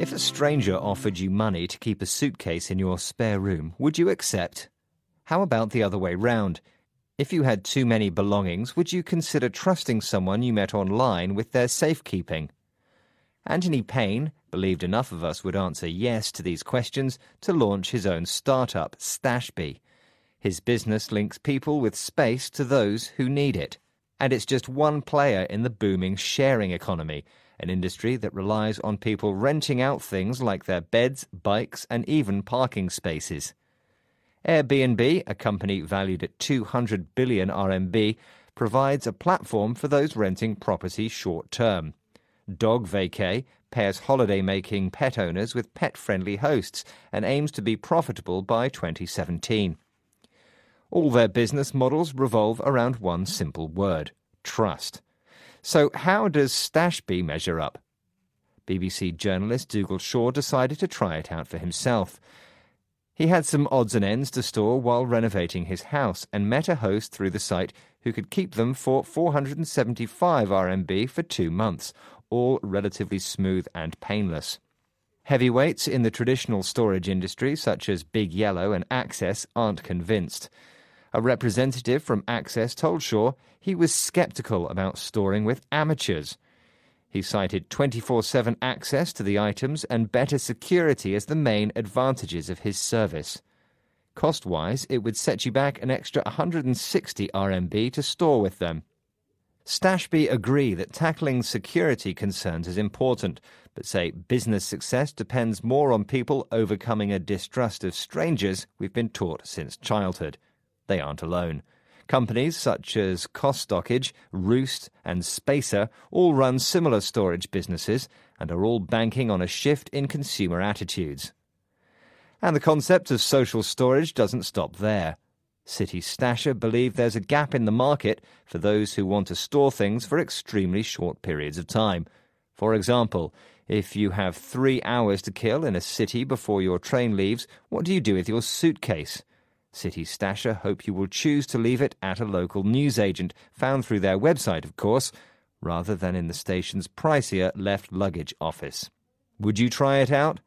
If a stranger offered you money to keep a suitcase in your spare room, would you accept? How about the other way round? If you had too many belongings, would you consider trusting someone you met online with their safekeeping? Anthony Paine believed enough of us would answer yes to these questions to launch his own startup, Stashbee. His business links people with space to those who need it. And it's just one player in the booming sharing economy, an industry that relies on people renting out things like their beds, bikes, and even parking spaces. Airbnb, a company valued at 200 billion RMB, provides a platform for those renting property short term. DogVacay pairs holiday making pet owners with pet friendly hosts and aims to be profitable by 2017. All their business models revolve around one simple word trust. So, how does Stashbee measure up? BBC journalist Dougal Shaw decided to try it out for himself. He had some odds and ends to store while renovating his house and met a host through the site who could keep them for 475 RMB for two months, all relatively smooth and painless. Heavyweights in the traditional storage industry, such as Big Yellow and Access, aren't convinced. A representative from Access told Shaw he was skeptical about storing with amateurs. He cited 24 7 access to the items and better security as the main advantages of his service. Cost wise, it would set you back an extra 160 RMB to store with them. Stashbee agree that tackling security concerns is important, but say business success depends more on people overcoming a distrust of strangers we've been taught since childhood. They aren't alone. Companies such as Costockage, Roost, and Spacer all run similar storage businesses and are all banking on a shift in consumer attitudes. And the concept of social storage doesn't stop there. City Stasher believe there's a gap in the market for those who want to store things for extremely short periods of time. For example, if you have three hours to kill in a city before your train leaves, what do you do with your suitcase? City Stasher hope you will choose to leave it at a local newsagent, found through their website, of course, rather than in the station's pricier left luggage office. Would you try it out?